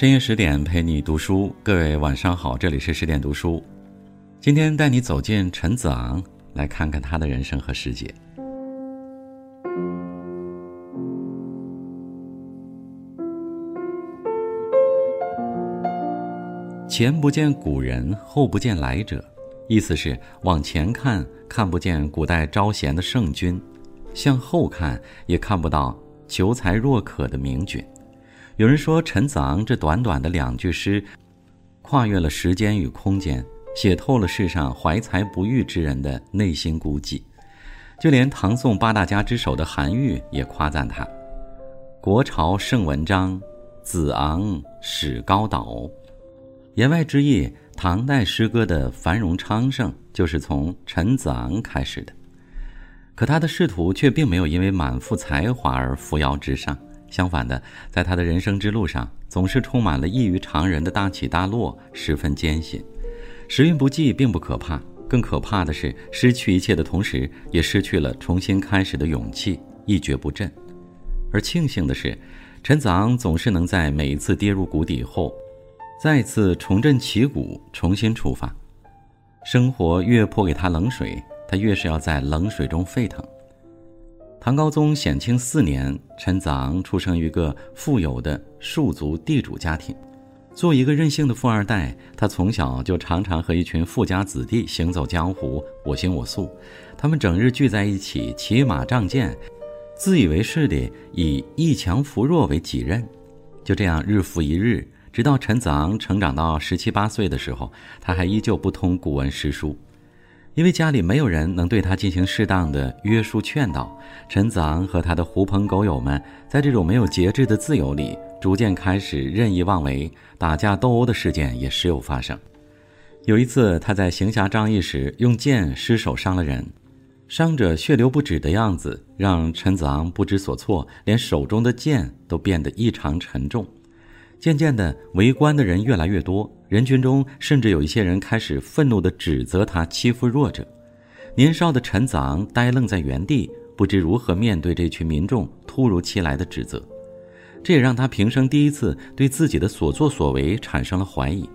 深夜十点陪你读书，各位晚上好，这里是十点读书。今天带你走进陈子昂，来看看他的人生和世界。前不见古人，后不见来者，意思是往前看看不见古代招贤的圣君，向后看也看不到求才若渴的明君。有人说，陈子昂这短短的两句诗，跨越了时间与空间，写透了世上怀才不遇之人的内心孤寂。就连唐宋八大家之首的韩愈也夸赞他：“国朝盛文章，子昂始高岛。”言外之意，唐代诗歌的繁荣昌盛就是从陈子昂开始的。可他的仕途却并没有因为满腹才华而扶摇直上。相反的，在他的人生之路上，总是充满了异于常人的大起大落，十分艰辛。时运不济并不可怕，更可怕的是失去一切的同时，也失去了重新开始的勇气，一蹶不振。而庆幸的是，陈子昂总是能在每一次跌入谷底后，再次重振旗鼓，重新出发。生活越泼给他冷水，他越是要在冷水中沸腾。唐高宗显庆四年，陈子昂出生于一个富有的庶族地主家庭。作为一个任性的富二代，他从小就常常和一群富家子弟行走江湖，我行我素。他们整日聚在一起，骑马仗剑，自以为是的以以强扶弱为己任。就这样日复一日，直到陈子昂成长到十七八岁的时候，他还依旧不通古文诗书。因为家里没有人能对他进行适当的约束劝导，陈子昂和他的狐朋狗友们在这种没有节制的自由里，逐渐开始任意妄为，打架斗殴的事件也时有发生。有一次，他在行侠仗义时用剑失手伤了人，伤者血流不止的样子让陈子昂不知所措，连手中的剑都变得异常沉重。渐渐的，围观的人越来越多。人群中甚至有一些人开始愤怒地指责他欺负弱者，年少的陈子昂呆愣在原地，不知如何面对这群民众突如其来的指责。这也让他平生第一次对自己的所作所为产生了怀疑。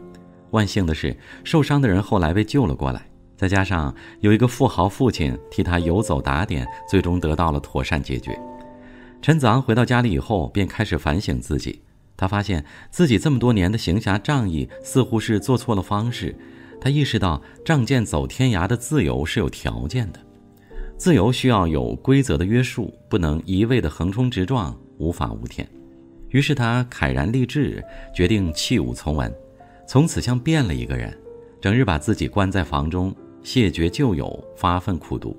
万幸的是，受伤的人后来被救了过来，再加上有一个富豪父亲替他游走打点，最终得到了妥善解决。陈子昂回到家里以后，便开始反省自己。他发现自己这么多年的行侠仗义似乎是做错了方式，他意识到仗剑走天涯的自由是有条件的，自由需要有规则的约束，不能一味的横冲直撞，无法无天。于是他慨然立志，决定弃武从文，从此像变了一个人，整日把自己关在房中，谢绝旧友，发奋苦读。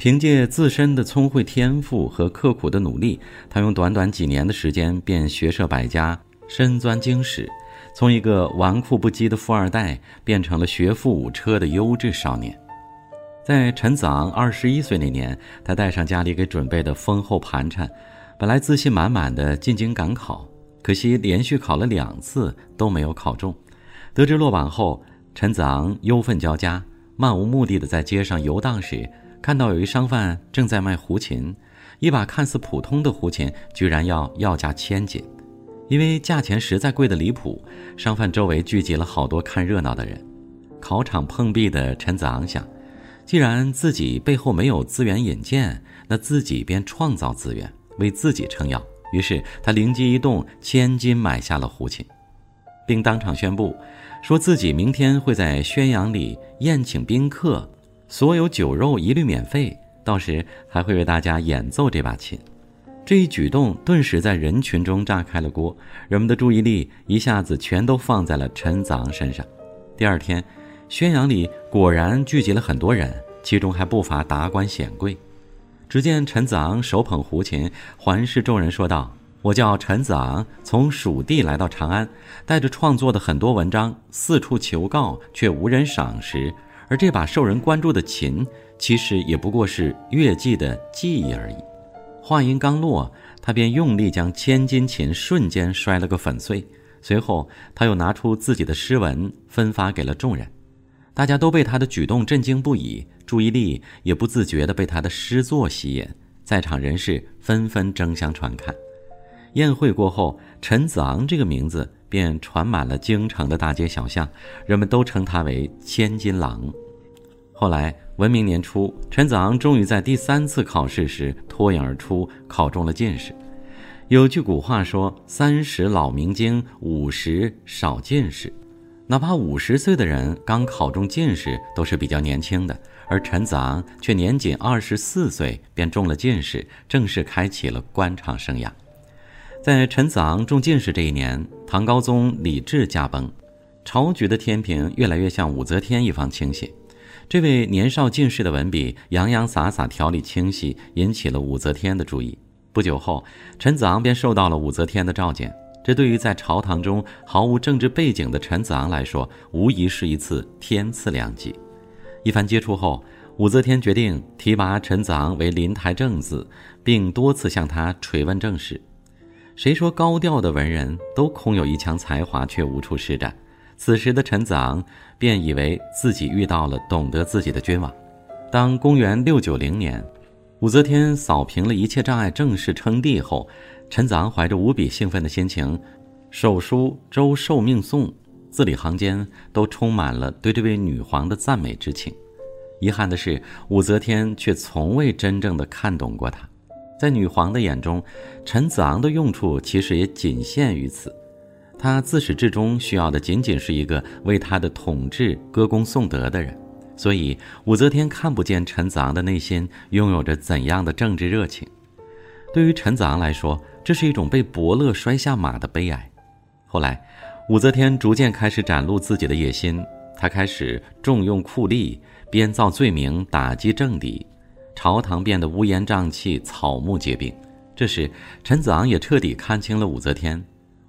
凭借自身的聪慧天赋和刻苦的努力，他用短短几年的时间便学涉百家，深钻经史，从一个纨绔不羁的富二代变成了学富五车的优质少年。在陈子昂二十一岁那年，他带上家里给准备的丰厚盘缠，本来自信满满的进京赶考，可惜连续考了两次都没有考中。得知落榜后，陈子昂忧愤交加，漫无目的的在街上游荡时。看到有一商贩正在卖胡琴，一把看似普通的胡琴，居然要要价千金，因为价钱实在贵得离谱。商贩周围聚集了好多看热闹的人。考场碰壁的陈子昂想，既然自己背后没有资源引荐，那自己便创造资源，为自己撑腰。于是他灵机一动，千金买下了胡琴，并当场宣布，说自己明天会在宣阳里宴请宾客。所有酒肉一律免费，到时还会为大家演奏这把琴。这一举动顿时在人群中炸开了锅，人们的注意力一下子全都放在了陈子昂身上。第二天，宣阳里果然聚集了很多人，其中还不乏达官显贵。只见陈子昂手捧胡琴，环视众人说道：“我叫陈子昂，从蜀地来到长安，带着创作的很多文章，四处求告，却无人赏识。”而这把受人关注的琴，其实也不过是乐伎的记忆而已。话音刚落，他便用力将千金琴瞬间摔了个粉碎。随后，他又拿出自己的诗文分发给了众人，大家都被他的举动震惊不已，注意力也不自觉地被他的诗作吸引。在场人士纷纷争相传看。宴会过后，陈子昂这个名字便传满了京城的大街小巷，人们都称他为千金郎。后来文明年初，陈子昂终于在第三次考试时脱颖而出，考中了进士。有句古话说：“三十老明经，五十少进士。”哪怕五十岁的人刚考中进士，都是比较年轻的。而陈子昂却年仅二十四岁便中了进士，正式开启了官场生涯。在陈子昂中进士这一年，唐高宗李治驾崩，朝局的天平越来越向武则天一方倾斜。这位年少进士的文笔洋洋洒洒，条理清晰，引起了武则天的注意。不久后，陈子昂便受到了武则天的召见。这对于在朝堂中毫无政治背景的陈子昂来说，无疑是一次天赐良机。一番接触后，武则天决定提拔陈子昂为临台正字，并多次向他垂问政事。谁说高调的文人都空有一腔才华，却无处施展？此时的陈子昂便以为自己遇到了懂得自己的君王。当公元六九零年，武则天扫平了一切障碍，正式称帝后，陈子昂怀着无比兴奋的心情，手书《周受命颂》，字里行间都充满了对这位女皇的赞美之情。遗憾的是，武则天却从未真正的看懂过他。在女皇的眼中，陈子昂的用处其实也仅限于此。他自始至终需要的仅仅是一个为他的统治歌功颂德的人，所以武则天看不见陈子昂的内心拥有着怎样的政治热情。对于陈子昂来说，这是一种被伯乐摔下马的悲哀。后来，武则天逐渐开始展露自己的野心，她开始重用酷吏，编造罪名打击政敌，朝堂变得乌烟瘴气，草木皆兵。这时，陈子昂也彻底看清了武则天。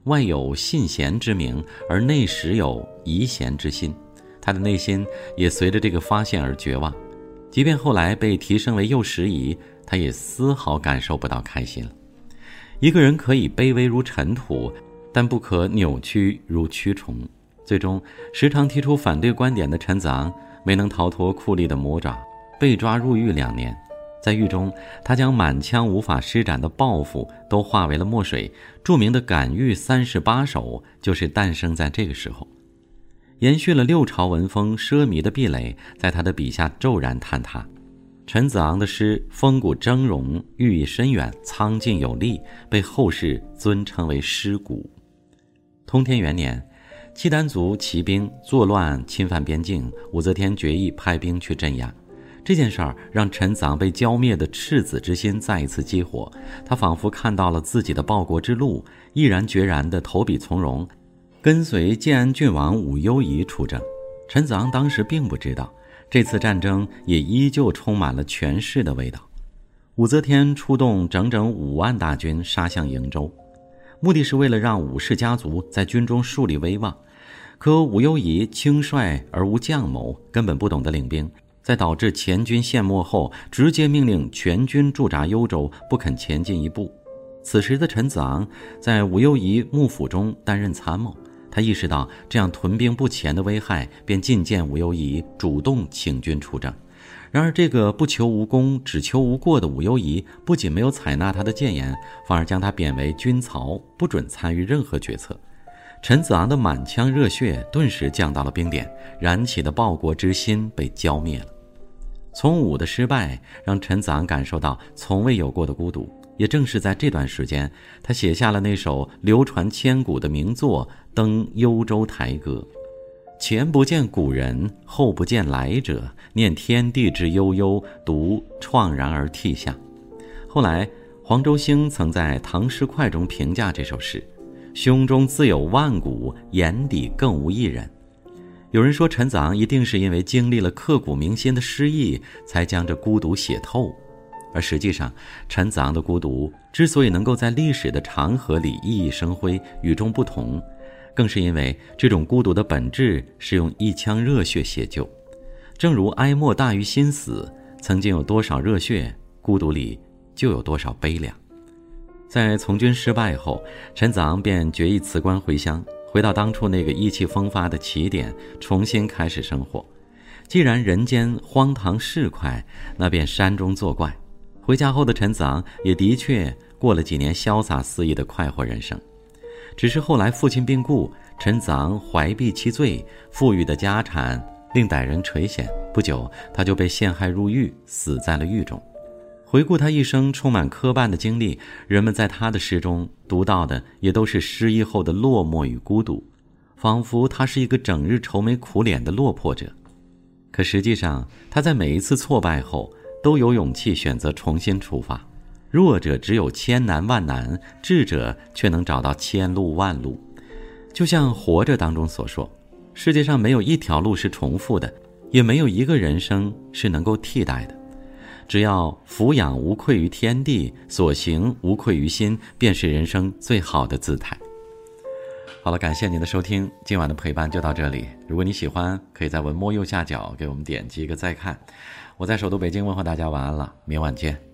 外有信贤之名，而内实有疑贤之心。他的内心也随着这个发现而绝望。即便后来被提升为右拾遗，他也丝毫感受不到开心了。一个人可以卑微如尘土，但不可扭曲如蛆虫。最终，时常提出反对观点的陈子昂没能逃脱酷吏的魔爪，被抓入狱两年。在狱中，他将满腔无法施展的抱负都化为了墨水。著名的《感遇三十八首》就是诞生在这个时候。延续了六朝文风奢靡的壁垒，在他的笔下骤然坍塌。陈子昂的诗风骨峥嵘，寓意深远，苍劲有力，被后世尊称为诗骨。通天元年，契丹族骑兵作乱侵犯边境，武则天决意派兵去镇压。这件事儿让陈子昂被浇灭的赤子之心再一次激活，他仿佛看到了自己的报国之路，毅然决然地投笔从戎，跟随建安郡王武攸宜出征。陈子昂当时并不知道，这次战争也依旧充满了权势的味道。武则天出动整整五万大军杀向瀛州，目的是为了让武氏家族在军中树立威望。可武攸宜轻率而无将谋，根本不懂得领兵。在导致前军陷没后，直接命令全军驻扎幽州，不肯前进一步。此时的陈子昂在武攸宜幕府中担任参谋，他意识到这样屯兵不前的危害，便进谏武攸宜主动请军出征。然而，这个不求无功、只求无过的武攸宜不仅没有采纳他的谏言，反而将他贬为军曹，不准参与任何决策。陈子昂的满腔热血顿时降到了冰点，燃起的报国之心被浇灭了。从武的失败让陈子昂感受到从未有过的孤独，也正是在这段时间，他写下了那首流传千古的名作《登幽州台歌》：“前不见古人，后不见来者，念天地之悠悠，独怆然而涕下。”后来，黄周星曾在《唐诗快》中评价这首诗。胸中自有万古，眼底更无一人。有人说，陈子昂一定是因为经历了刻骨铭心的失意，才将这孤独写透。而实际上，陈子昂的孤独之所以能够在历史的长河里熠熠生辉、与众不同，更是因为这种孤独的本质是用一腔热血写就。正如哀莫大于心死，曾经有多少热血，孤独里就有多少悲凉。在从军失败后，陈子昂便决意辞官回乡，回到当初那个意气风发的起点，重新开始生活。既然人间荒唐事快，那便山中作怪。回家后的陈子昂也的确过了几年潇洒肆意的快活人生，只是后来父亲病故，陈子昂怀璧其罪，富裕的家产令歹人垂涎，不久他就被陷害入狱，死在了狱中。回顾他一生充满磕绊的经历，人们在他的诗中读到的也都是失意后的落寞与孤独，仿佛他是一个整日愁眉苦脸的落魄者。可实际上，他在每一次挫败后都有勇气选择重新出发。弱者只有千难万难，智者却能找到千路万路。就像《活着》当中所说：“世界上没有一条路是重复的，也没有一个人生是能够替代的。”只要俯仰无愧于天地，所行无愧于心，便是人生最好的姿态。好了，感谢您的收听，今晚的陪伴就到这里。如果你喜欢，可以在文末右下角给我们点击一个再看。我在首都北京问候大家晚安了，明晚见。